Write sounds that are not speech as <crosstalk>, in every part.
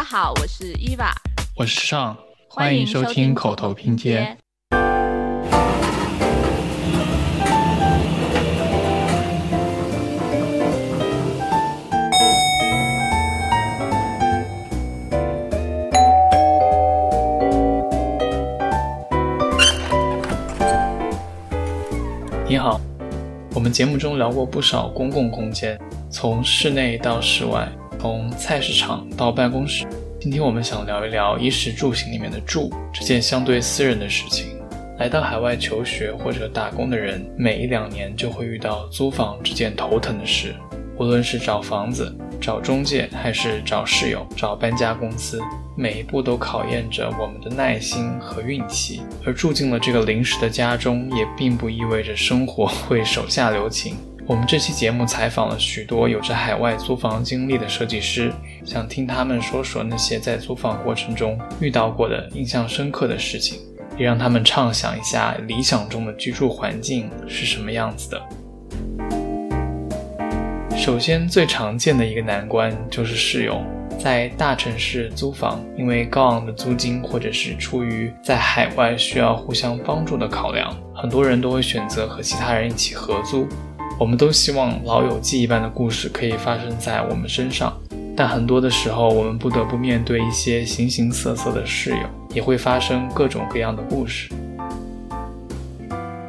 家好，我是伊娃，我是尚，欢迎收听口头拼接。你好，我们节目中聊过不少公共空间，从室内到室外，从菜市场到办公室。今天我们想聊一聊衣食住行里面的住这件相对私人的事情。来到海外求学或者打工的人，每一两年就会遇到租房这件头疼的事。无论是找房子、找中介，还是找室友、找搬家公司，每一步都考验着我们的耐心和运气。而住进了这个临时的家中，也并不意味着生活会手下留情。我们这期节目采访了许多有着海外租房经历的设计师，想听他们说说那些在租房过程中遇到过的印象深刻的事情，也让他们畅想一下理想中的居住环境是什么样子的。首先，最常见的一个难关就是室友。在大城市租房，因为高昂的租金，或者是出于在海外需要互相帮助的考量，很多人都会选择和其他人一起合租。我们都希望老友记一般的故事可以发生在我们身上，但很多的时候，我们不得不面对一些形形色色的室友，也会发生各种各样的故事。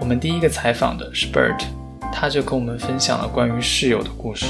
我们第一个采访的是 Bert。他就跟我们分享了关于室友的故事。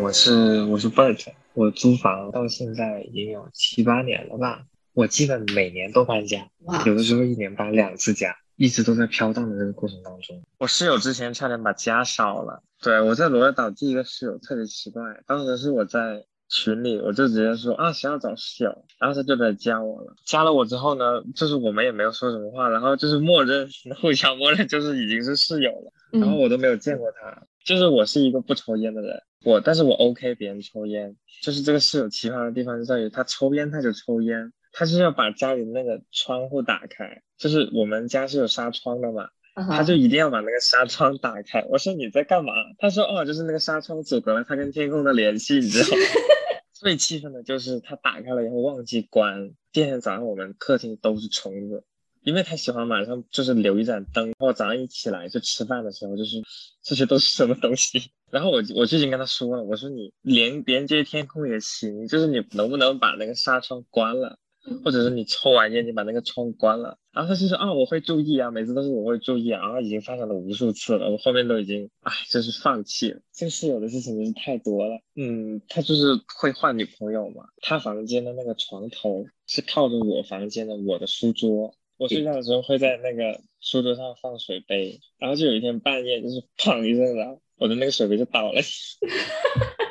我是我是 Bert，我租房到现在已经有七八年了吧。我基本每年都搬家，有的时候一年搬两次家，一直都在飘荡的这个过程当中。我室友之前差点把家烧了。对我在罗德岛第一个室友特别奇怪，当时是我在。群里我就直接说啊，想要找室友，然后他就来加我了。加了我之后呢，就是我们也没有说什么话，然后就是默认 <laughs> 互相默认就是已经是室友了。然后我都没有见过他，就是我是一个不抽烟的人，我但是我 OK 别人抽烟。就是这个室友奇葩的地方就在于他抽烟他就抽烟，他是要把家里那个窗户打开，就是我们家是有纱窗的嘛。他就一定要把那个纱窗打开。我说你在干嘛？他说哦，就是那个纱窗阻隔了他跟天空的联系，你知道吗？<laughs> 最气愤的就是他打开了以后忘记关，第二天早上我们客厅都是虫子，因为他喜欢晚上就是留一盏灯，然后早上一起来就吃饭的时候就是这些都是什么东西。<laughs> 然后我我就已经跟他说了，我说你连连接天空也行，就是你能不能把那个纱窗关了？或者是你抽完烟，你把那个窗关了，然后他就说啊，我会注意啊，每次都是我会注意啊，然后已经发生了无数次了，我后面都已经，唉，就是放弃了。这个室友的事情真是太多了，嗯，他就是会换女朋友嘛，他房间的那个床头是靠着我房间的我的书桌，我睡觉的时候会在那个书桌上放水杯，然后就有一天半夜就是 <laughs> 砰一声，然后我的那个水杯就倒了。<laughs>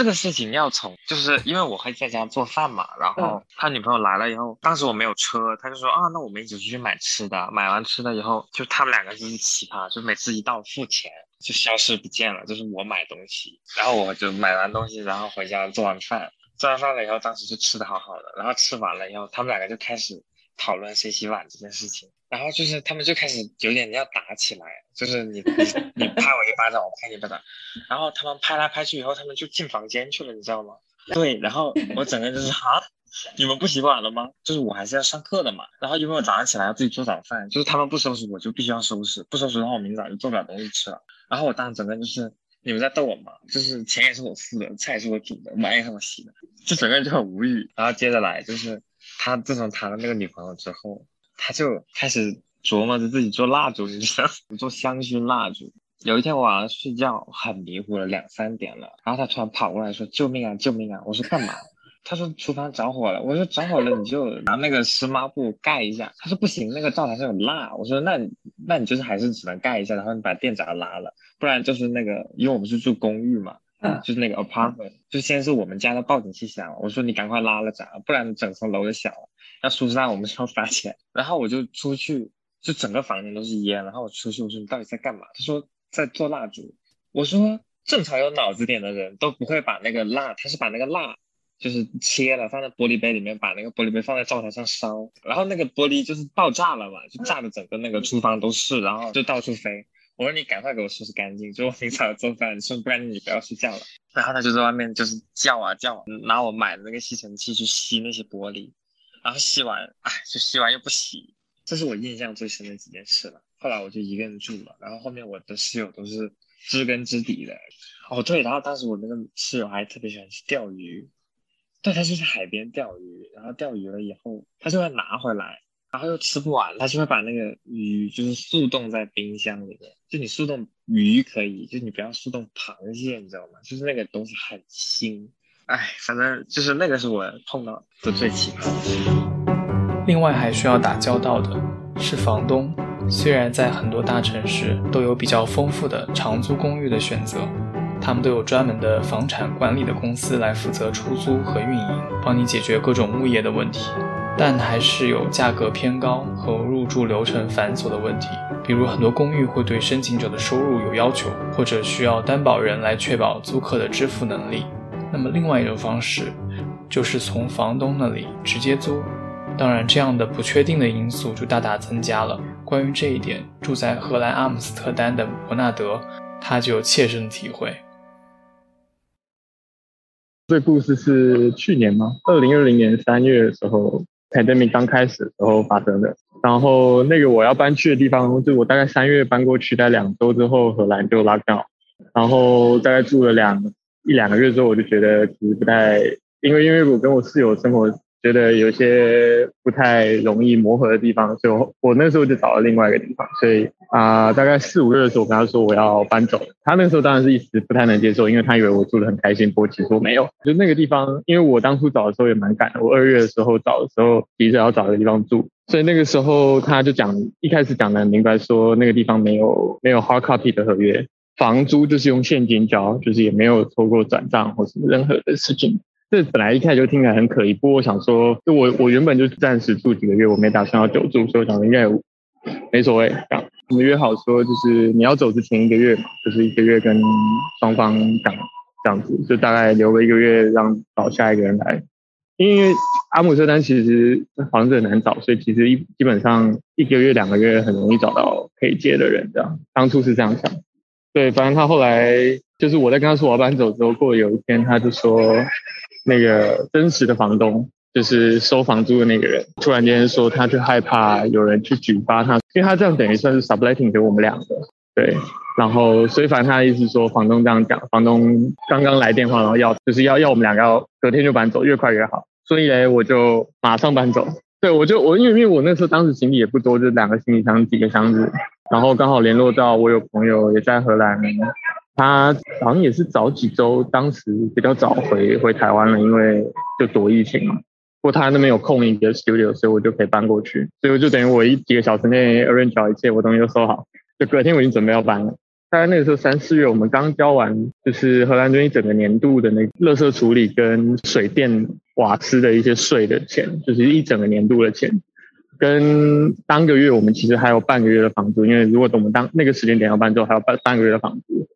这个事情要从，就是因为我会在家做饭嘛，然后他女朋友来了以后，当时我没有车，他就说啊，那我们一起出去买吃的，买完吃的以后，就他们两个就是奇葩，就每次一到付钱就消失不见了，就是我买东西，然后我就买完东西，然后回家做完饭，做完饭了以后，当时就吃的好好的，然后吃完了以后，他们两个就开始讨论谁洗碗这件事情。然后就是他们就开始有点要打起来，就是你你拍我一巴掌，我拍你一巴掌，然后他们拍来拍去以后，他们就进房间去了，你知道吗？对，然后我整个人就是哈，你们不洗碗了吗？就是我还是要上课的嘛。然后因为我早上起来要自己做早饭，就是他们不收拾我就必须要收拾，不收拾的话我明早就做不了东西吃了。然后我当时整个就是你们在逗我吗？就是钱也是我付的，菜也是我煮的，碗也是我洗的，就整个人就很无语。然后接着来就是他自从谈了那个女朋友之后。他就开始琢磨着自己做蜡烛，你知道，做香薰蜡烛。有一天我晚上睡觉很迷糊了，两三点了，然后他突然跑过来说：“救命啊，救命啊！”我说：“干嘛？” <laughs> 他说：“厨房着火了。”我说：“着火了你就拿那个湿抹布盖一下。”他说：“不行，那个灶台上有蜡。”我说：“那那你就是还是只能盖一下，然后你把电闸拉了，不然就是那个，因为我们是住公寓嘛，嗯，就是那个 apartment，就先是我们家的报警器响了。我说你赶快拉了闸，不然整层楼就响了。”要疏散，我们就要罚钱。然后我就出去，就整个房间都是烟。然后我出去，我说你到底在干嘛？他说在做蜡烛。我说正常有脑子点的人都不会把那个蜡，他是把那个蜡就是切了放在玻璃杯里面，把那个玻璃杯放在灶台上烧，然后那个玻璃就是爆炸了嘛，就炸的整个那个厨房都是，然后就到处飞。我说你赶快给我收拾干净，就我平常做饭，收拾不然你不要睡觉了。然后他就在外面就是叫啊叫，拿我买的那个吸尘器去吸那些玻璃，然后吸完，哎，就吸完又不洗，这是我印象最深的几件事了。后来我就一个人住了，然后后面我的室友都是知根知底的。哦对，然后当时我那个室友还特别喜欢去钓鱼，对他就去海边钓鱼，然后钓鱼了以后他就会拿回来。然后又吃不完，他就会把那个鱼就是速冻在冰箱里面。就你速冻鱼可以，就你不要速冻螃蟹，你知道吗？就是那个东西很腥。哎，反正就是那个是我碰到的最奇葩的事。另外还需要打交道的是房东。虽然在很多大城市都有比较丰富的长租公寓的选择，他们都有专门的房产管理的公司来负责出租和运营，帮你解决各种物业的问题。但还是有价格偏高和入住流程繁琐的问题，比如很多公寓会对申请者的收入有要求，或者需要担保人来确保租客的支付能力。那么，另外一种方式就是从房东那里直接租，当然，这样的不确定的因素就大大增加了。关于这一点，住在荷兰阿姆斯特丹的伯纳德他就有切身体会。这故事是去年吗？二零二零年三月的时候。pandemic 刚开始的时候发生的，然后那个我要搬去的地方，就我大概三月搬过去，待两周之后荷兰就 lock down，然后大概住了两一两个月之后，我就觉得其实不太，因为因为我跟我室友生活。觉得有些不太容易磨合的地方，所以我我那时候就找了另外一个地方。所以啊，大概四五月的时候，我跟他说我要搬走。他那时候当然是一时不太能接受，因为他以为我住的很开心。不过其实我没有，就那个地方，因为我当初找的时候也蛮赶的。我二月的时候找的时候，急着要找一个地方住，所以那个时候他就讲，一开始讲的很明白，说那个地方没有没有 hard copy 的合约，房租就是用现金交，就是也没有透过转账或什么任何的事情。这本来一开始就听起来很可疑，不过我想说，就我我原本就暂时住几个月，我没打算要久住，所以我想应该没所谓。这样我们约好说，就是你要走之前一个月嘛，就是一个月跟双方讲这样子，就大概留个一个月让找下一个人来。因为阿姆斯特丹其实房子很难找，所以其实一基本上一个月两个月很容易找到可以接的人。这样当初是这样想，对，反正他后来就是我在跟他说我要搬走之后，过了有一天他就说。那个真实的房东就是收房租的那个人，突然间说他就害怕有人去举发他，因为他这样等于算是 subletting 给我们两个，对，然后所以反正他的意思说房东这样讲，房东刚刚来电话，然后要就是要要我们两个要隔天就搬走，越快越好，所以嘞我就马上搬走，对我就我因为因为我那时候当时行李也不多，就两个行李箱几个箱子，然后刚好联络到我有朋友也在荷兰。他好像也是早几周，当时比较早回回台湾了，因为就躲疫情嘛。不过他那边有空一个 studio，所以我就可以搬过去。所以我就等于我一几个小时内 arrange 好一切，我东西都收好，就隔天我已经准备要搬了。大概那个时候三四月，我们刚交完就是荷兰这一整个年度的那垃圾处理跟水电瓦斯的一些税的钱，就是一整个年度的钱，跟当个月我们其实还有半个月的房租，因为如果等我们当那个时间点要搬之后，还有半半个月的房租。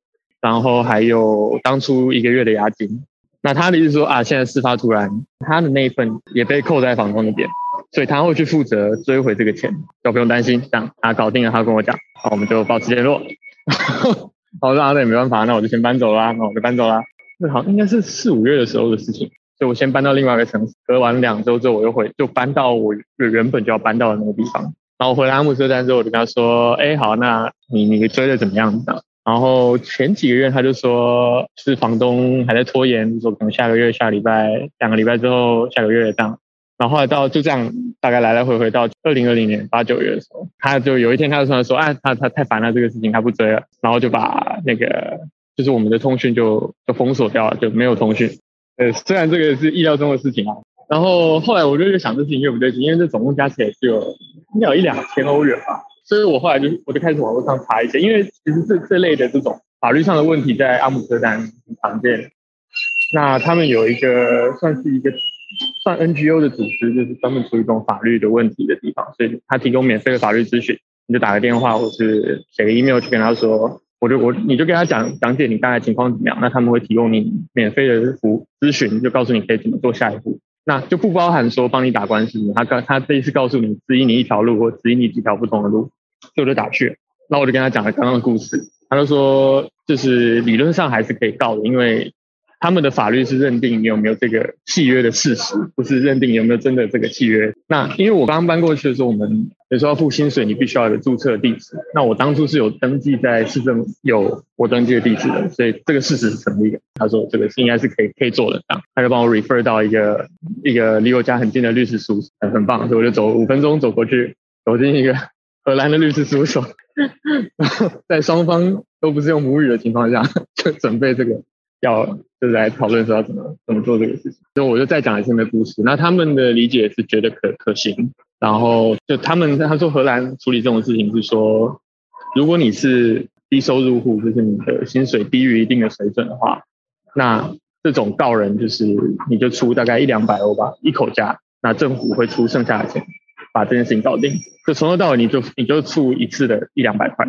然后还有当初一个月的押金，那他的意思说啊，现在事发突然，他的那一份也被扣在房东那边，所以他会去负责追回这个钱，都不用担心。这样他搞定了，他跟我讲，好，我们就保持联络。<laughs> 好，那那也没办法，那我就先搬走啦，那我就搬走啦。那 <laughs> 好，应该是四五月的时候的事情，我先搬到另外一个城市，隔完两周之后，我又回，就搬到我原本就要搬到的那个地方。然后回来阿姆斯特丹之后，我就跟他说，哎，好，那你你追的怎么样？然后前几个月他就说是房东还在拖延，说可能下个月、下礼拜、两个礼拜之后、下个月这样。然后后来到就这样，大概来来回回到二零二零年八九月的时候，他就有一天他就突然说，哎，他他太烦了这个事情，他不追了，然后就把那个就是我们的通讯就就封锁掉了，就没有通讯。呃，虽然这个是意料中的事情啊。然后后来我就想这事情越不对劲，因为这总共加起来是有应该有一两千欧元吧。所以我后来就我就开始网络上查一些，因为其实这这类的这种法律上的问题在阿姆斯特丹很常见。那他们有一个算是一个算 NGO 的组织，就是专门处理这种法律的问题的地方，所以他提供免费的法律咨询，你就打个电话或是写个 email 去跟他说，我就我你就跟他讲讲解你大概情况怎么样，那他们会提供你免费的服咨询，就告诉你可以怎么做下一步。那就不包含说帮你打官司，他告他这一次告诉你指引你一条路，或指引你几条不同的路，所以我就打去。那我就跟他讲了刚刚的故事，他就说，就是理论上还是可以告的，因为。他们的法律是认定你有没有这个契约的事实，不是认定你有没有真的这个契约。那因为我刚刚搬过去的时候，我们有时候要付薪水，你必须要有注册地址。那我当初是有登记在市政有我登记的地址的，所以这个事实是成立的。他说这个应该是可以可以做的，他就帮我 refer 到一个一个离我家很近的律师事务所，很棒，所以我就走五分钟走过去，走进一个荷兰的律师事务所，<laughs> 在双方都不是用母语的情况下，就准备这个。要就是来讨论说要怎么怎么做这个事情，所以我就再讲一次那故事。那他们的理解是觉得可可行，然后就他们他说荷兰处理这种事情是说，如果你是低收入户，就是你的薪水低于一定的水准的话，那这种告人就是你就出大概一两百欧吧，一口价，那政府会出剩下的钱把这件事情搞定，就从头到尾你就你就出一次的一两百块。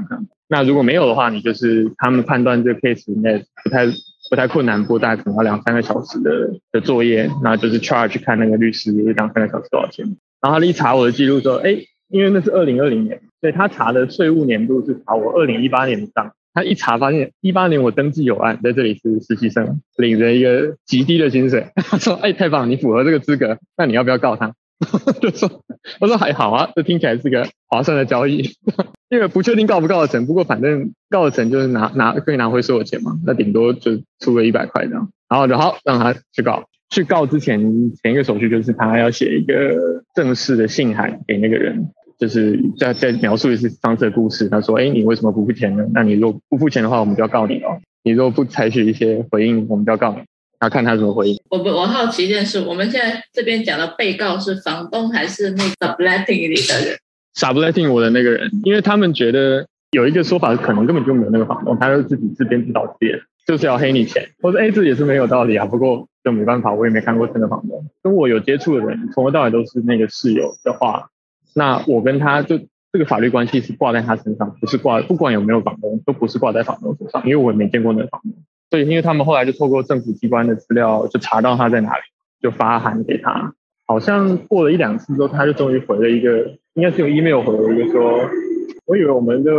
那如果没有的话，你就是他们判断这个 case 应该不太。不太困难，不大可能要两三个小时的的作业，那就是 charge 看那个律师两三个小时多少钱。然后他一查我的记录说，哎，因为那是二零二零年，所以他查的税务年度是查我二零一八年的账。他一查发现一八年我登记有案，在这里是实习生，领着一个极低的薪水。他说，哎，太棒，你符合这个资格，那你要不要告他？<laughs> 就说，我说还好啊，这听起来是个划算的交易。<laughs> 因为不确定告不告得成，不过反正告得成就是拿拿可以拿回所有钱嘛，那顶多就出个一百块这样，然后然后让他去告。去告之前前一个手续就是他要写一个正式的信函给那个人，就是再再描述一次上次的故事。他说：“哎，你为什么不付钱呢？那你如果不付钱的话，我们就要告你哦。你如果不采取一些回应，我们就要告你。要看他怎么回应。”我不我好奇一件事，我们现在这边讲的被告是房东还是那个 letting 里的人？傻不在听我的那个人，因为他们觉得有一个说法，可能根本就没有那个房东，他就自己自编自导自演，就是要黑你钱。我说，哎，这也是没有道理啊。不过就没办法，我也没看过真的房东。跟我有接触的人，从头到尾都是那个室友的话，那我跟他就这个法律关系是挂在他身上，不是挂，不管有没有房东，都不是挂在房东身上，因为我也没见过那个房东。对，因为他们后来就透过政府机关的资料，就查到他在哪里，就发函给他。好像过了一两次之后，他就终于回了一个。应该是用 email 回了一个说，我以为我们都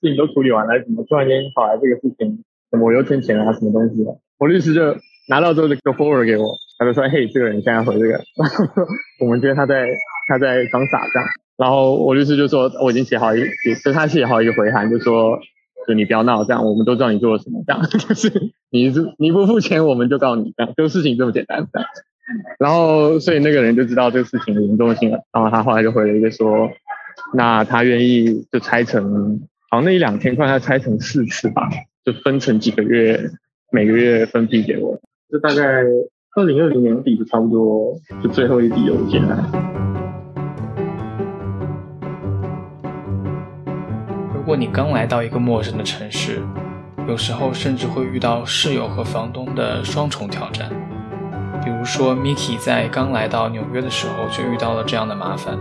事情都处理完了，怎么突然间跑来这个事情？怎么我又欠钱啊？什么东西的？我律师就拿到之后就 go forward 给我，他就说：“嘿，这个人现在回这个。<laughs> ”我们觉得他在他在装傻这样。然后我律师就说：“我已经写好一，就他写好一个回函，就说就你不要闹，这样我们都知道你做了什么，这样 <laughs> 就是你你不付钱我们就告你，这样就事情这么简单。”这样。然后，所以那个人就知道这个事情的严重性了。然后他后来就回了一个说，那他愿意就拆成，好像那一两天，快他拆成四次吧，就分成几个月，每个月分批给我。就大概二零二零年底就差不多，就最后一笔邮件了。如果你刚来到一个陌生的城市，有时候甚至会遇到室友和房东的双重挑战。比如说，Miki 在刚来到纽约的时候就遇到了这样的麻烦。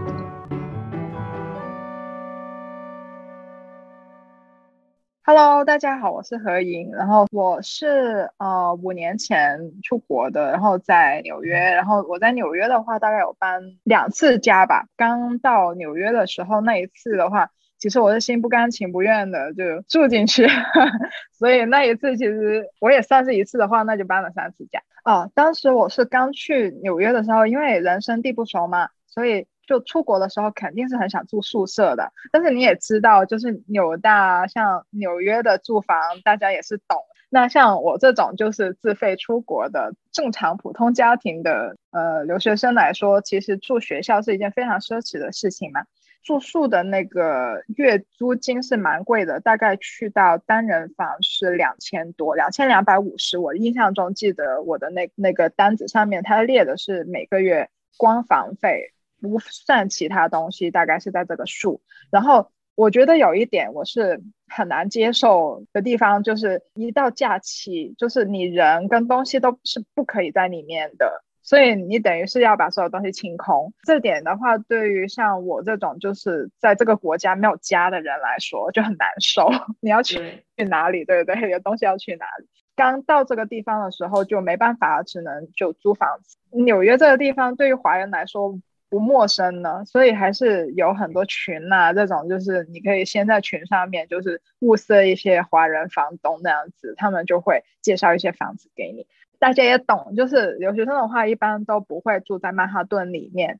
Hello，大家好，我是何莹，然后我是呃五年前出国的，然后在纽约，然后我在纽约的话大概有搬两次家吧。刚到纽约的时候那一次的话。其实我是心不甘情不愿的就住进去，<laughs> 所以那一次其实我也算是一次的话，那就搬了三次家。哦，当时我是刚去纽约的时候，因为人生地不熟嘛，所以就出国的时候肯定是很想住宿舍的。但是你也知道，就是纽大像纽约的住房，大家也是懂。那像我这种就是自费出国的正常普通家庭的呃留学生来说，其实住学校是一件非常奢侈的事情嘛。住宿的那个月租金是蛮贵的，大概去到单人房是两千多，两千两百五十。我印象中记得我的那那个单子上面，它列的是每个月光房费不算其他东西，大概是在这个数。然后我觉得有一点我是很难接受的地方，就是一到假期，就是你人跟东西都是不可以在里面的。所以你等于是要把所有东西清空，这点的话，对于像我这种就是在这个国家没有家的人来说就很难受。<laughs> 你要去去哪里，对不对？有东西要去哪里？刚到这个地方的时候就没办法，只能就租房子。纽约这个地方对于华人来说不陌生呢，所以还是有很多群啊，这种就是你可以先在群上面就是物色一些华人房东那样子，他们就会介绍一些房子给你。大家也懂，就是留学生的话，一般都不会住在曼哈顿里面。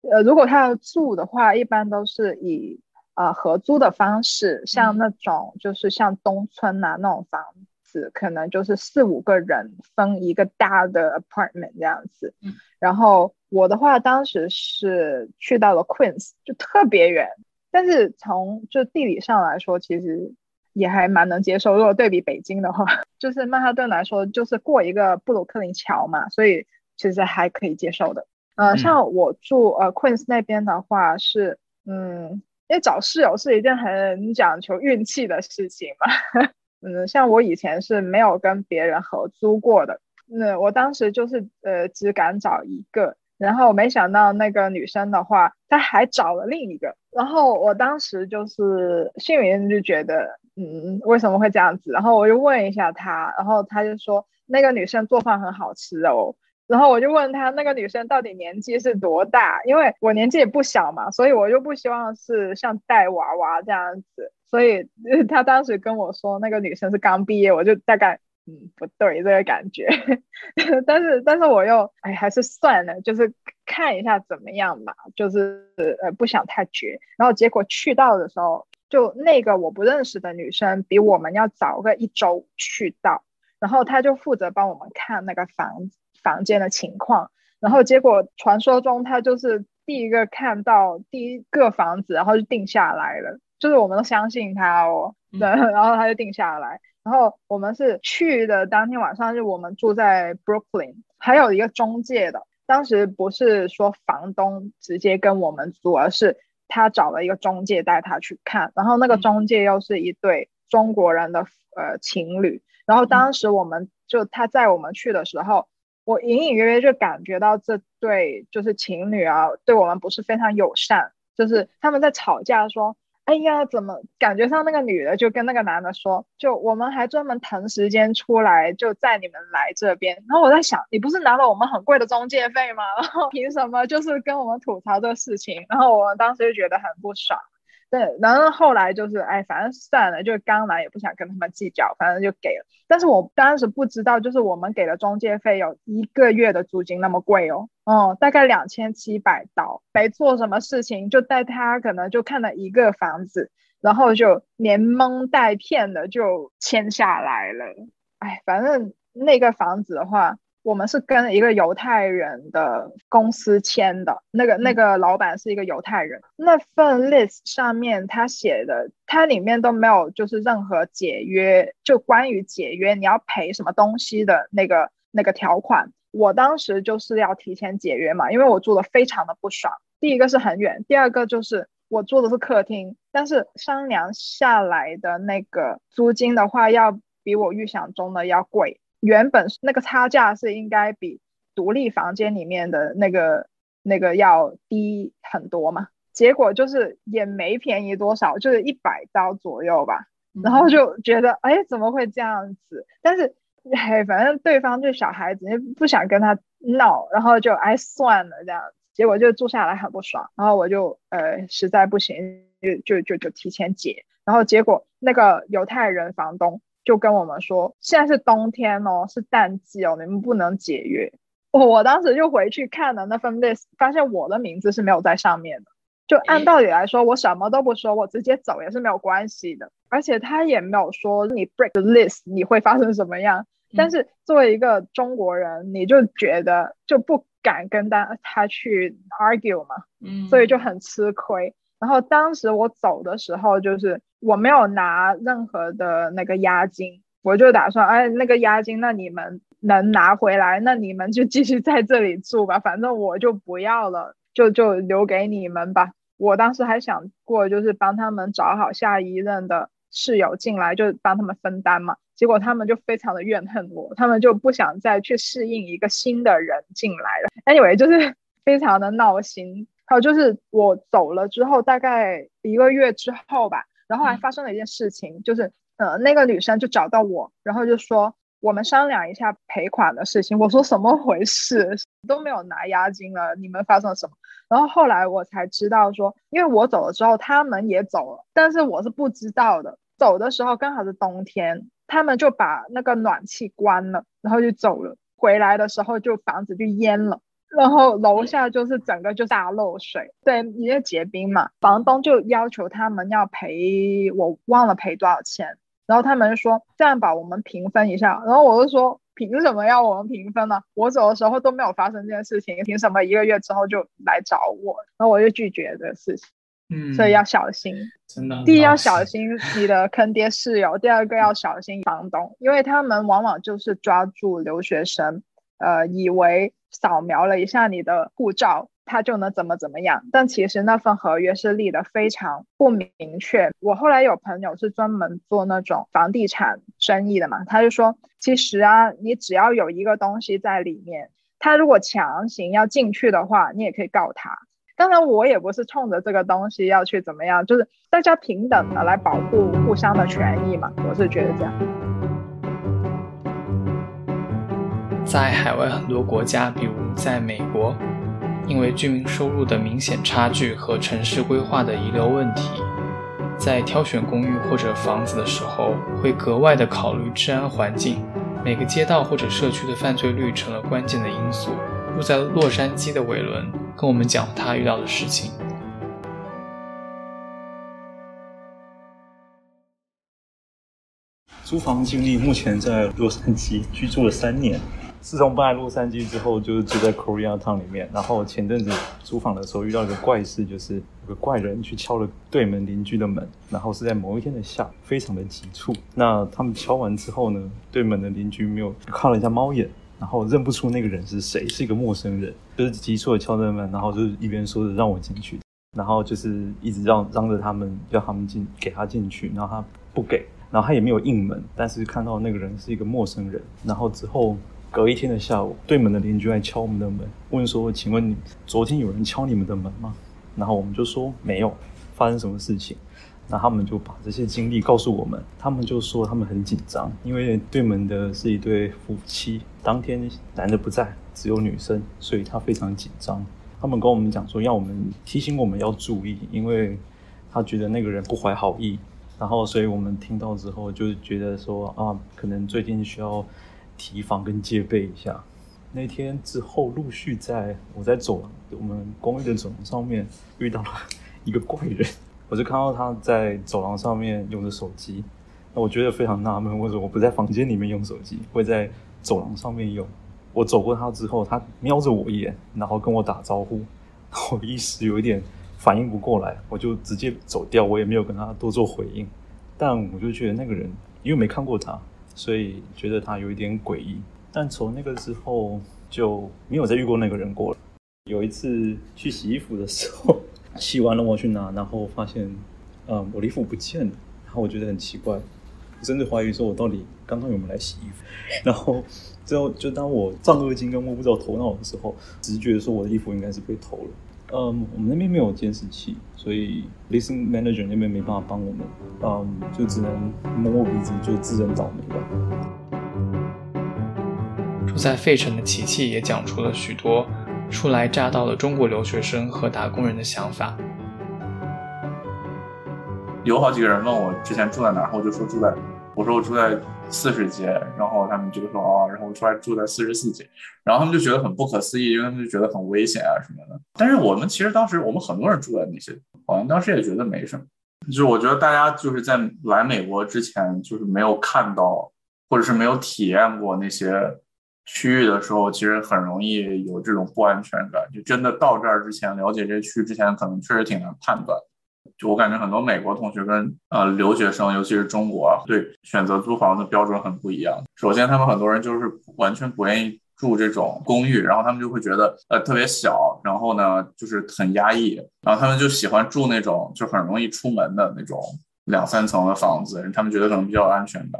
呃，如果他要住的话，一般都是以呃合租的方式，像那种就是像东村呐那种房子，可能就是四五个人分一个大的 apartment 这样子。然后我的话，当时是去到了 Queens，就特别远，但是从就地理上来说，其实也还蛮能接受。如果对比北京的话，<laughs> 就是曼哈顿来说，就是过一个布鲁克林桥嘛，所以其实还可以接受的。呃，像我住呃 Queens 那边的话是，嗯，因为找室友是一件很讲求运气的事情嘛。<laughs> 嗯，像我以前是没有跟别人合租过的，那我当时就是呃只敢找一个，然后没想到那个女生的话，她还找了另一个，然后我当时就是心里面就觉得，嗯，为什么会这样子？然后我就问一下她，然后她就说那个女生做饭很好吃哦。然后我就问他那个女生到底年纪是多大，因为我年纪也不小嘛，所以我就不希望是像带娃娃这样子，所以 <laughs> 他当时跟我说那个女生是刚毕业，我就大概嗯不对这个感觉，<laughs> 但是但是我又哎还是算了，就是看一下怎么样吧，就是呃不想太绝，然后结果去到的时候，就那个我不认识的女生比我们要早个一周去到，然后她就负责帮我们看那个房。房间的情况，然后结果传说中她就是第一个看到第一个房子，然后就定下来了，就是我们都相信她哦，对，<laughs> 然后她就定下来。然后我们是去的当天晚上，就我们住在 Brooklyn，还有一个中介的，当时不是说房东直接跟我们租，而是他找了一个中介带他去看，然后那个中介又是一对中国人的呃情侣，然后当时我们就他载我们去的时候。我隐隐约约就感觉到这对就是情侣啊，对我们不是非常友善，就是他们在吵架，说，哎呀，怎么感觉上那个女的就跟那个男的说，就我们还专门腾时间出来就载你们来这边，然后我在想，你不是拿了我们很贵的中介费吗？然 <laughs> 后凭什么就是跟我们吐槽这个事情？然后我当时就觉得很不爽。对，然后后来就是，哎，反正算了，就刚来也不想跟他们计较，反正就给了。但是我当时不知道，就是我们给的中介费有一个月的租金那么贵哦，哦，大概两千七百刀，没做什么事情，就带他可能就看了一个房子，然后就连蒙带骗的就签下来了。哎，反正那个房子的话。我们是跟一个犹太人的公司签的，那个那个老板是一个犹太人。那份 list 上面他写的，它里面都没有就是任何解约，就关于解约你要赔什么东西的那个那个条款。我当时就是要提前解约嘛，因为我住的非常的不爽。第一个是很远，第二个就是我住的是客厅，但是商量下来的那个租金的话，要比我预想中的要贵。原本那个差价是应该比独立房间里面的那个那个要低很多嘛，结果就是也没便宜多少，就是一百刀左右吧。然后就觉得哎怎么会这样子？但是哎反正对方就小孩子，也不想跟他闹，然后就哎算了这样。结果就住下来很不爽，然后我就呃实在不行就就就就提前解，然后结果那个犹太人房东。就跟我们说，现在是冬天哦，是淡季哦，你们不能解约。我当时就回去看了那份 list，发现我的名字是没有在上面的。就按道理来说，我什么都不说，我直接走也是没有关系的。而且他也没有说你 break the list 你会发生什么样。但是作为一个中国人，你就觉得就不敢跟他他去 argue 嘛，嗯，所以就很吃亏。然后当时我走的时候，就是我没有拿任何的那个押金，我就打算，哎，那个押金，那你们能拿回来，那你们就继续在这里住吧，反正我就不要了，就就留给你们吧。我当时还想过，就是帮他们找好下一任的室友进来，就帮他们分担嘛。结果他们就非常的怨恨我，他们就不想再去适应一个新的人进来了。Anyway，就是非常的闹心。还有就是我走了之后，大概一个月之后吧，然后还发生了一件事情，就是呃那个女生就找到我，然后就说我们商量一下赔款的事情。我说什么回事？都没有拿押金了，你们发生了什么？然后后来我才知道说，因为我走了之后，他们也走了，但是我是不知道的。走的时候刚好是冬天，他们就把那个暖气关了，然后就走了。回来的时候就房子就淹了，然后楼下就是整个就大漏水，对，因为结冰嘛。房东就要求他们要赔，我忘了赔多少钱。然后他们说这样吧，我们平分一下。然后我就说。凭什么要我们平分呢？我走的时候都没有发生这件事情，凭什么一个月之后就来找我？然后我就拒绝这个事情。嗯，所以要小心，真的。第一要小心你的坑爹室友，第二个要小心房东，因为他们往往就是抓住留学生，呃，以为扫描了一下你的护照。他就能怎么怎么样，但其实那份合约是立的非常不明确。我后来有朋友是专门做那种房地产生意的嘛，他就说，其实啊，你只要有一个东西在里面，他如果强行要进去的话，你也可以告他。当然，我也不是冲着这个东西要去怎么样，就是大家平等的来保护互相的权益嘛，我是觉得这样。在海外很多国家，比如在美国。因为居民收入的明显差距和城市规划的遗留问题，在挑选公寓或者房子的时候，会格外的考虑治安环境。每个街道或者社区的犯罪率成了关键的因素。住在洛杉矶的韦伦跟我们讲他遇到的事情。租房经历，目前在洛杉矶居住了三年。自从搬来洛杉矶之后，就是住在 Korea Town 里面。然后前阵子租房的时候遇到一个怪事，就是有个怪人去敲了对门邻居的门，然后是在某一天的下午，非常的急促。那他们敲完之后呢，对门的邻居没有看了一下猫眼，然后认不出那个人是谁，是一个陌生人，就是急促的敲着门，然后就是一边说着让我进去，然后就是一直让嚷着他们要他们进给他进去，然后他不给，然后他也没有应门，但是看到那个人是一个陌生人，然后之后。隔一天的下午，对门的邻居来敲我们的门，问说：“请问昨天有人敲你们的门吗？”然后我们就说：“没有，发生什么事情？”那他们就把这些经历告诉我们。他们就说他们很紧张，因为对门的是一对夫妻，当天男的不在，只有女生，所以他非常紧张。他们跟我们讲说，要我们提醒我们要注意，因为他觉得那个人不怀好意。然后，所以我们听到之后就觉得说啊，可能最近需要。提防跟戒备一下。那天之后，陆续在我在走廊，我们公寓的走廊上面遇到了一个怪人。我就看到他在走廊上面用着手机，那我觉得非常纳闷，为什么我不在房间里面用手机，会在走廊上面用？我走过他之后，他瞄着我一眼，然后跟我打招呼。我一时有一点反应不过来，我就直接走掉，我也没有跟他多做回应。但我就觉得那个人，因为没看过他。所以觉得他有一点诡异，但从那个之后就没有再遇过那个人过了。有一次去洗衣服的时候，<laughs> 洗完了我去拿，然后发现，嗯，我的衣服不见了。然后我觉得很奇怪，甚至怀疑说我到底刚刚有没有来洗衣服。然后最后就当我丈二金跟摸不着头脑的时候，直觉说我的衣服应该是被偷了。嗯，我们那边没有监视器，所以 listen manager 那边没办法帮我们，嗯，就只能摸摸鼻子，就自认倒霉吧。住在费城的琪琪也讲出了许多初来乍到的中国留学生和打工人的想法。有好几个人问我之前住在哪儿，我就说住在，我说我住在。四十街，然后他们就说哦，然后我出来住在四十四街，然后他们就觉得很不可思议，因为他们就觉得很危险啊什么的。但是我们其实当时我们很多人住在那些，好像当时也觉得没什么。就我觉得大家就是在来美国之前，就是没有看到或者是没有体验过那些区域的时候，其实很容易有这种不安全感。就真的到这儿之前，了解这区之前，可能确实挺难判断。就我感觉很多美国同学跟呃留学生，尤其是中国，对选择租房的标准很不一样。首先，他们很多人就是完全不愿意住这种公寓，然后他们就会觉得呃特别小，然后呢就是很压抑，然后他们就喜欢住那种就很容易出门的那种两三层的房子，他们觉得可能比较安全的，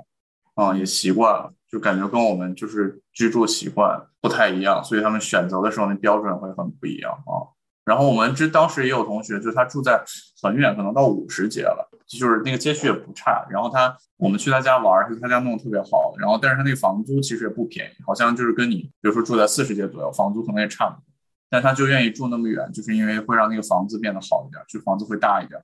嗯，也习惯了，就感觉跟我们就是居住习惯不太一样，所以他们选择的时候那标准会很不一样啊。然后我们这当时也有同学，就是他住在很远，可能到五十街了，就是那个街区也不差。然后他我们去他家玩，是他家弄得特别好。然后但是他那个房租其实也不便宜，好像就是跟你比如说住在四十街左右，房租可能也差不多。但他就愿意住那么远，就是因为会让那个房子变得好一点，就房子会大一点。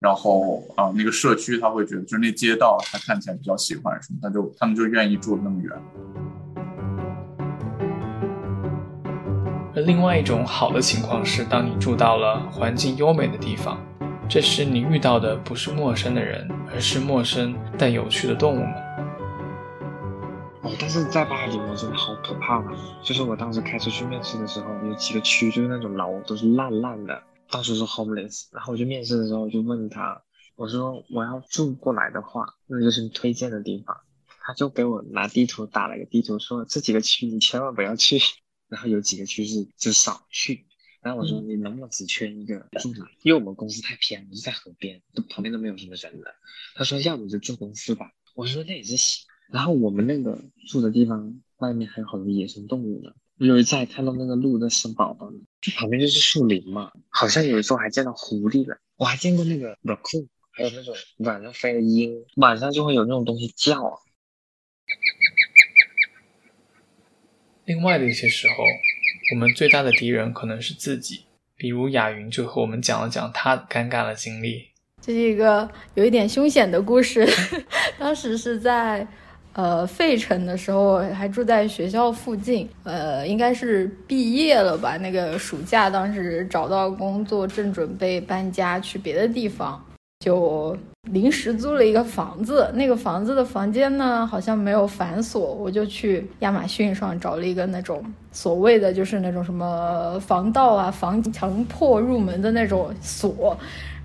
然后啊，那个社区他会觉得，就是那街道他看起来比较喜欢什么，他就他们就愿意住那么远。另外一种好的情况是，当你住到了环境优美的地方，这时你遇到的不是陌生的人，而是陌生但有趣的动物们。哦，但是在巴黎，我真的好可怕啊！就是我当时开车去面试的时候，有几个区就是那种楼都是烂烂的，到处是 homeless。然后我去面试的时候就问他，我说我要住过来的话，那就是你推荐的地方。他就给我拿地图打了个地图，说这几个区你千万不要去。然后有几个区是就少去，然后我说你能不能只缺一个住哪？因为我们公司太偏了，就在河边，都旁边都没有什么人了。他说要不就住公司吧，我说那也是行。然后我们那个住的地方外面还有好多野生动物呢，有一次还看到那个鹿在生宝宝呢，就旁边就是树林嘛，好像有一次我还见到狐狸了，我还见过那个 raccoon，还有那种晚上飞的鹰，晚上就会有那种东西叫啊。另外的一些时候，我们最大的敌人可能是自己。比如雅云就和我们讲了讲她尴尬的经历。这是一个有一点凶险的故事。<laughs> 当时是在呃费城的时候，还住在学校附近。呃，应该是毕业了吧？那个暑假，当时找到工作，正准备搬家去别的地方。就临时租了一个房子，那个房子的房间呢好像没有反锁，我就去亚马逊上找了一个那种所谓的就是那种什么防盗啊、防强迫入门的那种锁，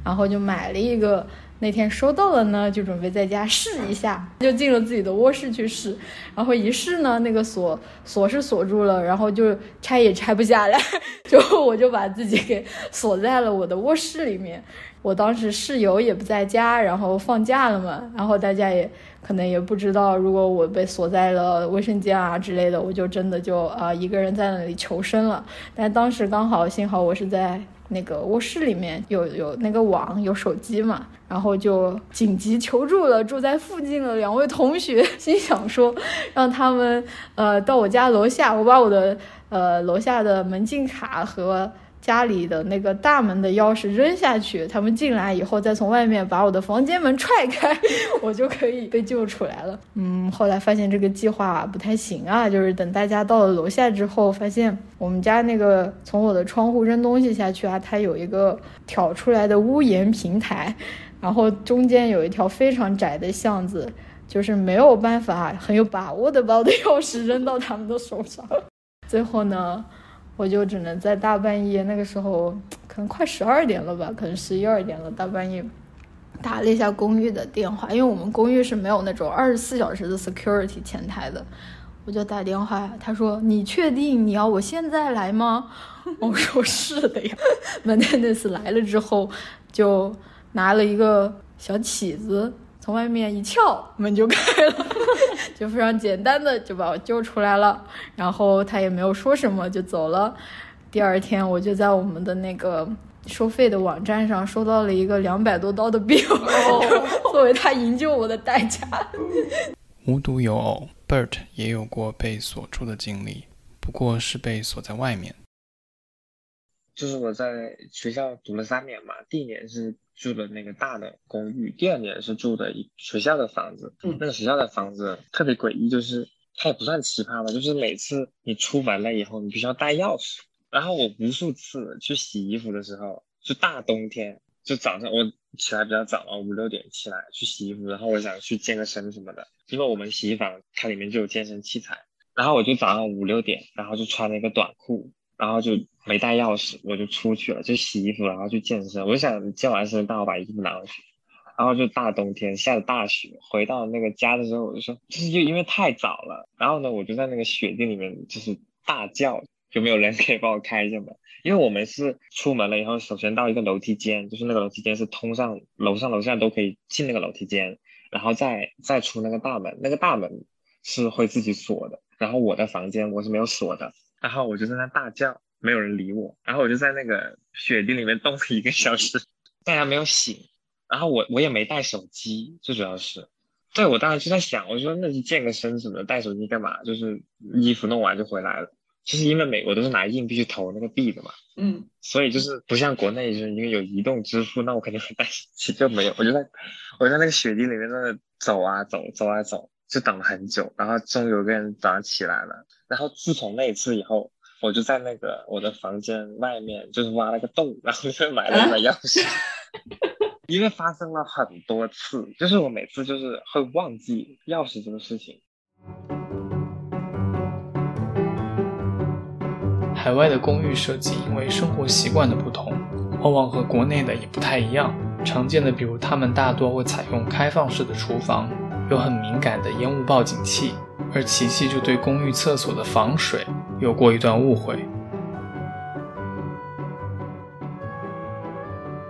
然后就买了一个。那天收到了呢，就准备在家试一下，<laughs> 就进了自己的卧室去试，然后一试呢，那个锁锁是锁住了，然后就拆也拆不下来，<laughs> 就我就把自己给锁在了我的卧室里面。我当时室友也不在家，然后放假了嘛，然后大家也可能也不知道，如果我被锁在了卫生间啊之类的，我就真的就啊一个人在那里求生了。但当时刚好幸好我是在那个卧室里面，有有那个网，有手机嘛，然后就紧急求助了住在附近的两位同学，<laughs> 心想说让他们呃到我家楼下，我把我的呃楼下的门禁卡和。家里的那个大门的钥匙扔下去，他们进来以后再从外面把我的房间门踹开，我就可以被救出来了。<laughs> 嗯，后来发现这个计划不太行啊，就是等大家到了楼下之后，发现我们家那个从我的窗户扔东西下去啊，它有一个挑出来的屋檐平台，然后中间有一条非常窄的巷子，就是没有办法很有把握的把我的钥匙扔到他们的手上。最后呢？我就只能在大半夜，那个时候可能快十二点了吧，可能十一二点了，大半夜打了一下公寓的电话，因为我们公寓是没有那种二十四小时的 security 前台的，我就打电话，他说你确定你要我现在来吗？<laughs> 我说是的呀。门店那次来了之后，就拿了一个小起子。从外面一撬门就开了，<laughs> 就非常简单的就把我救出来了，然后他也没有说什么就走了。第二天我就在我们的那个收费的网站上收到了一个两百多刀的 bill，<laughs> 作为他营救我的代价。无独有偶，Bert 也有过被锁住的经历，不过是被锁在外面。就是我在学校读了三年嘛，第一年是。住的那个大的公寓，第二年是住的一学校的房子。嗯，那个学校的房子特别诡异，就是它也不算奇葩吧，就是每次你出门了以后，你必须要带钥匙。然后我无数次去洗衣服的时候，就大冬天，就早上我起来比较早嘛，五六点起来去洗衣服，然后我想去健个身什么的，因为我们洗衣房它里面就有健身器材。然后我就早上五六点，然后就穿了一个短裤。然后就没带钥匙，我就出去了，就洗衣服，然后去健身。我就想健完身，带我把衣服拿回去。然后就大冬天下着大雪，回到那个家的时候，我就说，就是就因为太早了。然后呢，我就在那个雪地里面就是大叫，有没有人可以帮我开一下门？因为我们是出门了以后，首先到一个楼梯间，就是那个楼梯间是通上楼上楼下都可以进那个楼梯间，然后再再出那个大门，那个大门是会自己锁的。然后我的房间我是没有锁的。然后我就在那大叫，没有人理我，然后我就在那个雪地里面冻了一个小时，大家没有醒，然后我我也没带手机，最主要是，对我当时就在想，我说那是健个身什么的，带手机干嘛？就是衣服弄完就回来了。其实因为美国都是拿硬币去投那个币的嘛，嗯，所以就是不像国内，就是因为有移动支付，那我肯定会带手机，就没有。我就在我在那个雪地里面在那走啊走，走啊走，就等了很久，然后终于有个人早上起来了。然后自从那一次以后，我就在那个我的房间外面就是挖了个洞，然后就买了一把钥匙。<laughs> 因为发生了很多次，就是我每次就是会忘记钥匙这个事情。海外的公寓设计因为生活习惯的不同，往往和国内的也不太一样。常见的，比如他们大多会采用开放式的厨房，有很敏感的烟雾报警器，而琪琪就对公寓厕所的防水有过一段误会。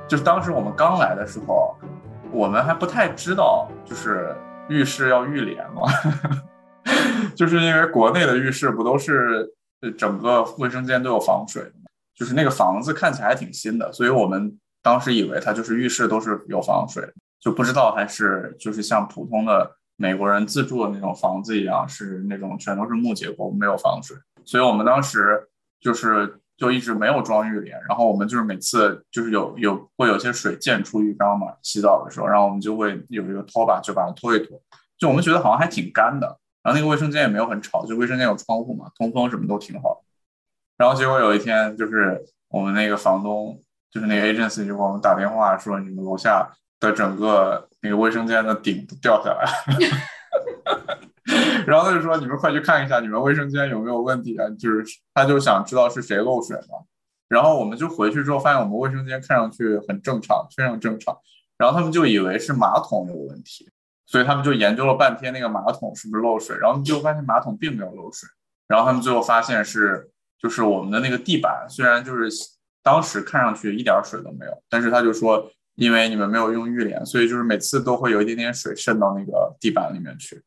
就是当时我们刚来的时候，我们还不太知道，就是浴室要浴帘嘛，<laughs> 就是因为国内的浴室不都是。整个卫生间都有防水，就是那个房子看起来还挺新的，所以我们当时以为它就是浴室都是有防水，就不知道还是就是像普通的美国人自住的那种房子一样，是那种全都是木结构，没有防水。所以我们当时就是就一直没有装浴帘，然后我们就是每次就是有有会有些水溅出浴缸嘛，洗澡的时候，然后我们就会有一个拖把就把它拖一拖，就我们觉得好像还挺干的。然后那个卫生间也没有很吵，就卫生间有窗户嘛，通风什么都挺好。然后结果有一天，就是我们那个房东，就是那个 agency 就给我们打电话说，你们楼下的整个那个卫生间的顶掉下来了。<laughs> 然后他就说，你们快去看一下，你们卫生间有没有问题啊？就是他就想知道是谁漏水嘛。然后我们就回去之后，发现我们卫生间看上去很正常，非常正常。然后他们就以为是马桶有问题。所以他们就研究了半天那个马桶是不是漏水，然后就发现马桶并没有漏水，然后他们最后发现是就是我们的那个地板虽然就是当时看上去一点水都没有，但是他就说因为你们没有用浴帘，所以就是每次都会有一点点水渗到那个地板里面去，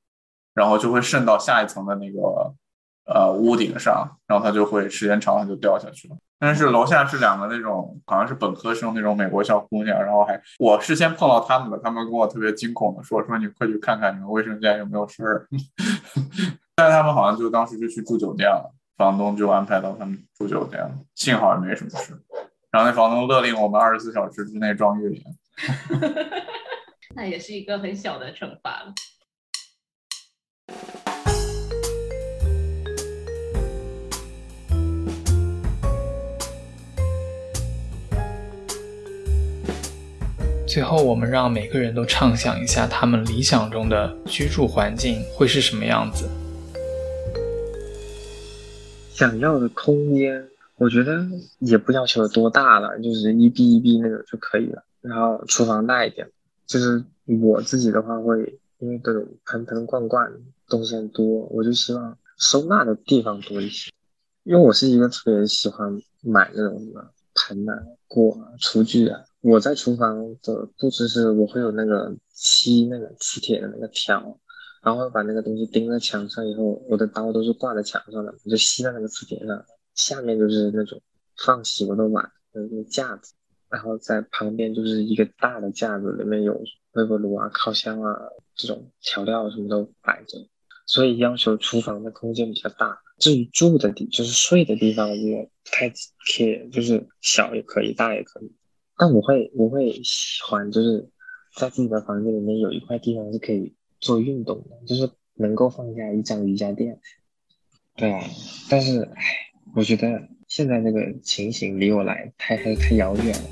然后就会渗到下一层的那个呃屋顶上，然后它就会时间长了就掉下去了。但是楼下是两个那种好像是本科生那种美国小姑娘，然后还我事先碰到他们了，他们跟我特别惊恐的说说你快去看看你们卫生间有没有事儿。<laughs> 但他们好像就当时就去住酒店了，房东就安排到他们住酒店了，幸好也没什么事。然后那房东勒令我们二十四小时之内装浴帘。<laughs> 那也是一个很小的惩罚了。最后，我们让每个人都畅想一下，他们理想中的居住环境会是什么样子。想要的空间，我觉得也不要求多大了，就是一 B 一 B 那种就可以了。然后厨房大一点，就是我自己的话会，因为这种盆盆罐罐东西很多，我就希望收纳的地方多一些。因为我是一个特别喜欢买那种什么盆啊、锅啊、厨具啊。我在厨房的布置是，我会有那个吸那个磁铁的那个条，然后把那个东西钉在墙上以后，我的刀都是挂在墙上的，我就吸在那个磁铁上。下面就是那种放洗过的碗的那个架子，然后在旁边就是一个大的架子，里面有微波炉啊、烤箱啊这种调料什么都摆着，所以要求厨房的空间比较大。至于住的地，就是睡的地方，我不太 care，就是小也可以，大也可以。但我会，我会喜欢，就是在自己的房间里面有一块地方是可以做运动的，就是能够放下一张瑜伽垫。对啊，但是，唉，我觉得现在这个情形离我来太太太遥远了。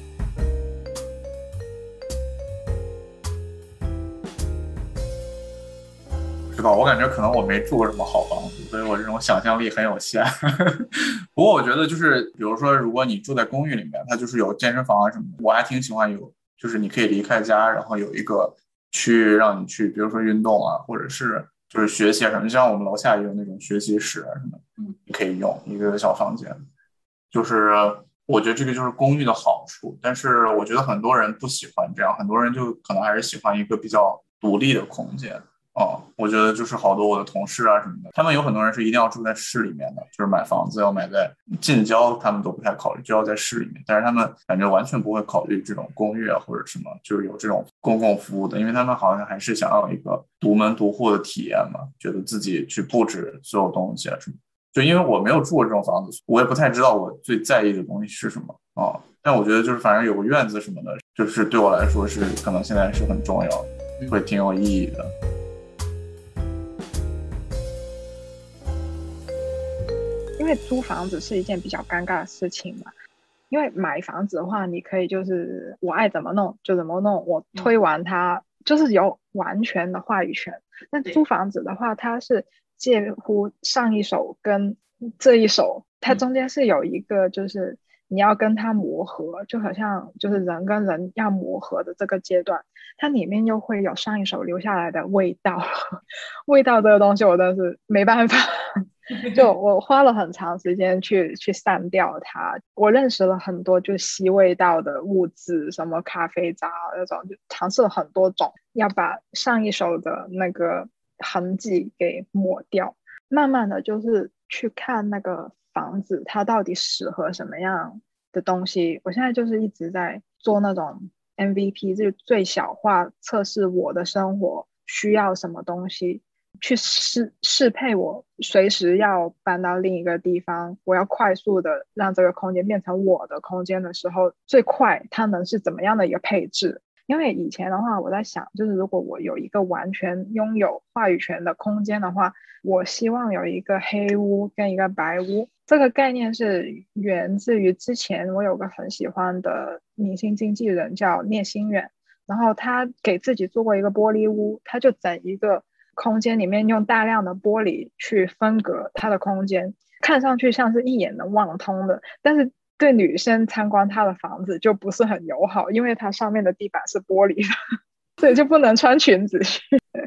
是吧？我感觉可能我没住过什么好房子，所以我这种想象力很有限。<laughs> 不过我觉得就是，比如说，如果你住在公寓里面，它就是有健身房啊什么的，我还挺喜欢有，就是你可以离开家，然后有一个区域让你去，比如说运动啊，或者是就是学习啊什么。像我们楼下也有那种学习室啊什么，嗯，你嗯可以用一个小房间。就是我觉得这个就是公寓的好处，但是我觉得很多人不喜欢这样，很多人就可能还是喜欢一个比较独立的空间。哦，我觉得就是好多我的同事啊什么的，他们有很多人是一定要住在市里面的，就是买房子要买在近郊，他们都不太考虑，就要在市里面。但是他们感觉完全不会考虑这种公寓啊或者什么，就是有这种公共服务的，因为他们好像还是想要一个独门独户的体验嘛，觉得自己去布置所有东西啊什么。就因为我没有住过这种房子，我也不太知道我最在意的东西是什么啊。但我觉得就是反正有个院子什么的，就是对我来说是可能现在是很重要，会挺有意义的。因为租房子是一件比较尴尬的事情嘛，因为买房子的话，你可以就是我爱怎么弄就怎么弄，我推完它就是有完全的话语权。但租房子的话，它是介乎上一首跟这一首，它中间是有一个就是你要跟它磨合，就好像就是人跟人要磨合的这个阶段，它里面又会有上一首留下来的味道，<laughs> 味道这个东西我都是没办法。<laughs> 就我花了很长时间去去散掉它，我认识了很多就吸味道的物质，什么咖啡渣那种，就尝试了很多种，要把上一首的那个痕迹给抹掉。慢慢的就是去看那个房子，它到底适合什么样的东西。我现在就是一直在做那种 MVP，就最小化测试我的生活需要什么东西。去适适配我随时要搬到另一个地方，我要快速的让这个空间变成我的空间的时候，最快它能是怎么样的一个配置？因为以前的话，我在想，就是如果我有一个完全拥有话语权的空间的话，我希望有一个黑屋跟一个白屋。这个概念是源自于之前我有个很喜欢的明星经纪人叫聂心远，然后他给自己做过一个玻璃屋，他就整一个。空间里面用大量的玻璃去分隔它的空间，看上去像是一眼能望通的，但是对女生参观他的房子就不是很友好，因为它上面的地板是玻璃的，所以就不能穿裙子去。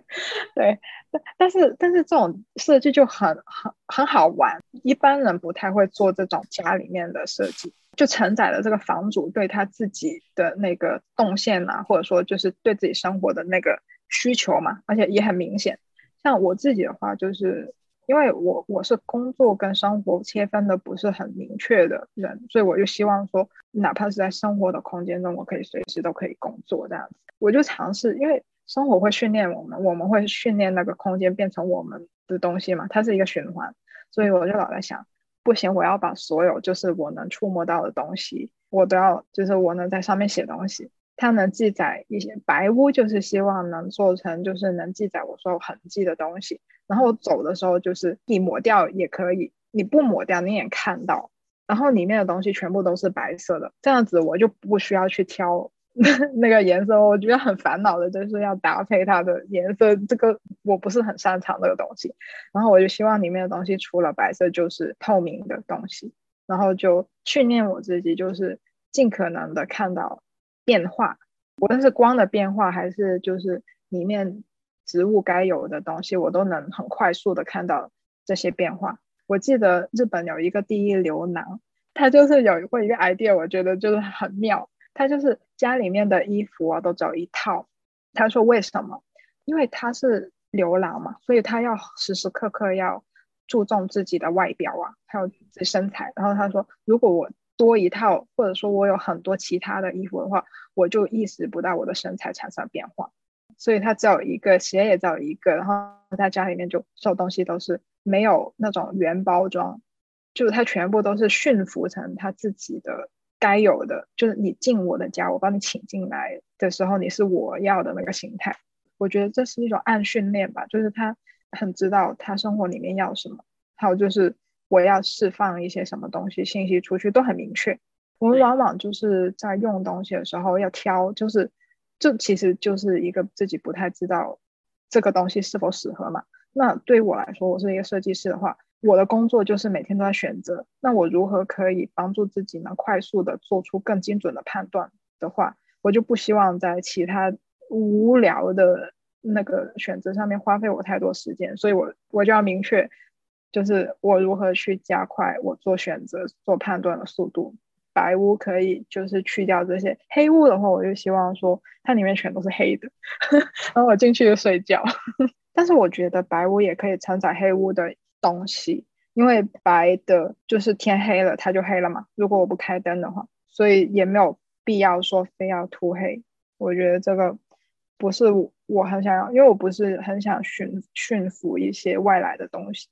<laughs> 对，但但是但是这种设计就很很很好玩，一般人不太会做这种家里面的设计，就承载了这个房主对他自己的那个动线呐，或者说就是对自己生活的那个。需求嘛，而且也很明显。像我自己的话，就是因为我我是工作跟生活切分的不是很明确的人，所以我就希望说，哪怕是在生活的空间中，我可以随时都可以工作这样子。我就尝试，因为生活会训练我们，我们会训练那个空间变成我们的东西嘛，它是一个循环。所以我就老在想，不行，我要把所有就是我能触摸到的东西，我都要就是我能在上面写东西。它能记载一些白屋，就是希望能做成，就是能记载我说痕迹的东西。然后走的时候，就是你抹掉也可以，你不抹掉你也看到。然后里面的东西全部都是白色的，这样子我就不需要去挑 <laughs> 那个颜色。我觉得很烦恼的就是要搭配它的颜色，这个我不是很擅长这个东西。然后我就希望里面的东西除了白色就是透明的东西，然后就训练我自己，就是尽可能的看到。变化，无论是光的变化，还是就是里面植物该有的东西，我都能很快速的看到这些变化。我记得日本有一个第一流郎，他就是有过一个 idea，我觉得就是很妙。他就是家里面的衣服啊都只有一套。他说为什么？因为他是流浪嘛，所以他要时时刻刻要注重自己的外表啊，还有身材。然后他说，如果我多一套，或者说我有很多其他的衣服的话，我就意识不到我的身材产生变化。所以他只有一个鞋，也只有一个，然后在家里面就所有东西都是没有那种原包装，就是他全部都是驯服成他自己的该有的。就是你进我的家，我帮你请进来的时候，你是我要的那个形态。我觉得这是一种暗训练吧，就是他很知道他生活里面要什么，还有就是。我要释放一些什么东西信息出去都很明确。我们往往就是在用东西的时候要挑，就是这其实就是一个自己不太知道这个东西是否适合嘛。那对于我来说，我是一个设计师的话，我的工作就是每天都在选择。那我如何可以帮助自己能快速的做出更精准的判断的话，我就不希望在其他无聊的那个选择上面花费我太多时间，所以我我就要明确。就是我如何去加快我做选择、做判断的速度。白屋可以就是去掉这些，黑屋的话，我就希望说它里面全都是黑的，然后我进去就睡觉。<laughs> 但是我觉得白屋也可以承载黑屋的东西，因为白的就是天黑了它就黑了嘛。如果我不开灯的话，所以也没有必要说非要涂黑。我觉得这个不是我很想要，因为我不是很想驯驯服一些外来的东西。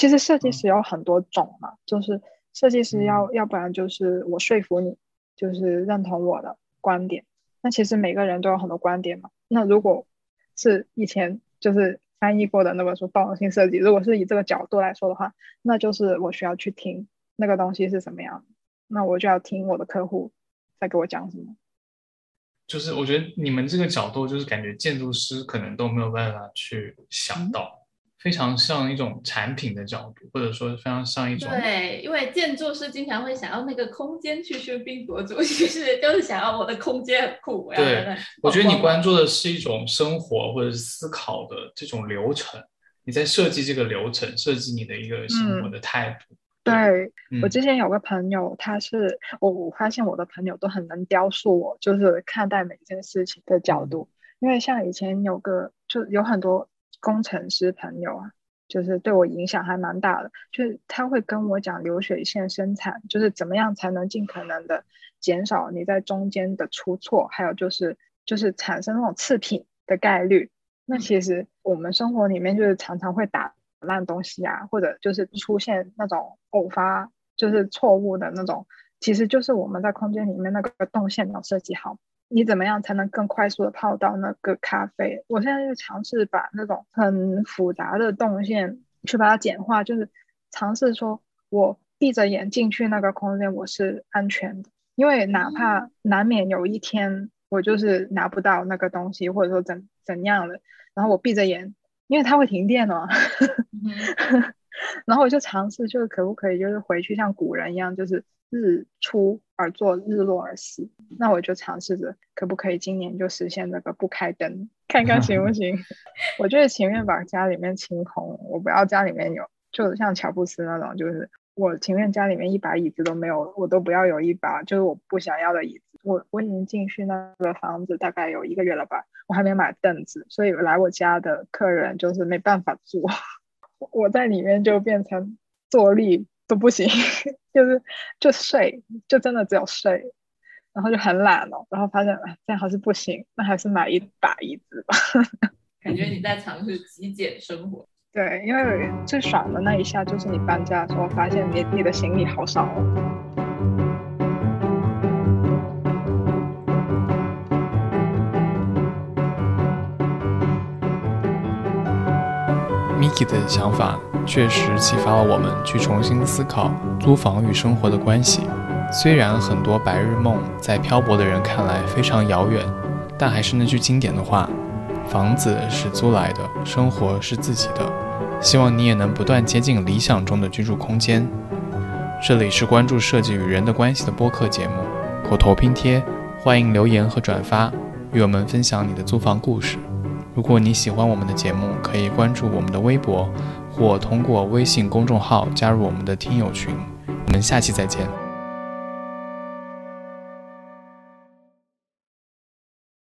其实设计师有很多种嘛，就是设计师要要不然就是我说服你，就是认同我的观点。那其实每个人都有很多观点嘛。那如果是以前就是翻译过的那本书《包容性设计》，如果是以这个角度来说的话，那就是我需要去听那个东西是什么样的，那我就要听我的客户在给我讲什么。就是我觉得你们这个角度，就是感觉建筑师可能都没有办法去想到。非常像一种产品的角度，或者说非常像一种对，因为建筑师经常会想要那个空间去喧宾夺主，其 <laughs> 实就是想要我的空间很酷。对，我觉得你关注的是一种生活或者是思考的这种流程，你在设计这个流程，设计你的一个生活的态度。对我之前有个朋友，他是我我发现我的朋友都很能雕塑我，就是看待每件事情的角度，因为像以前有个就有很多。工程师朋友啊，就是对我影响还蛮大的。就是他会跟我讲流水线生产，就是怎么样才能尽可能的减少你在中间的出错，还有就是就是产生那种次品的概率。那其实我们生活里面就是常常会打烂东西啊，或者就是出现那种偶发就是错误的那种，其实就是我们在空间里面那个动线没有设计好。你怎么样才能更快速的泡到那个咖啡？我现在就尝试把那种很复杂的动线去把它简化，就是尝试说我闭着眼进去那个空间，我是安全的，因为哪怕难免有一天我就是拿不到那个东西，或者说怎怎样的，然后我闭着眼，因为它会停电哦。<laughs> 然后我就尝试，就是可不可以就是回去像古人一样，就是。日出而作，日落而息。那我就尝试着，可不可以今年就实现这个不开灯，看看行不 <laughs> 行？我就是情愿把家里面清空，我不要家里面有，就像乔布斯那种，就是我情愿家里面一把椅子都没有，我都不要有一把，就是我不想要的椅子。我我已经进去那个房子大概有一个月了吧，我还没买凳子，所以来我家的客人就是没办法坐，<laughs> 我在里面就变成坐立。都不行，就是就睡，就真的只有睡，然后就很懒了，然后发现这样还是不行，那还是买一把椅子吧。<laughs> 感觉你在尝试极简生活。对，因为最爽的那一下就是你搬家的时候，发现你你的行李好少。Miki 的想法确实启发了我们去重新思考租房与生活的关系。虽然很多白日梦在漂泊的人看来非常遥远，但还是那句经典的话：房子是租来的，生活是自己的。希望你也能不断接近理想中的居住空间。这里是关注设计与人的关系的播客节目，口头拼贴，欢迎留言和转发，与我们分享你的租房故事。如果你喜欢我们的节目，可以关注我们的微博，或通过微信公众号加入我们的听友群。我们下期再见。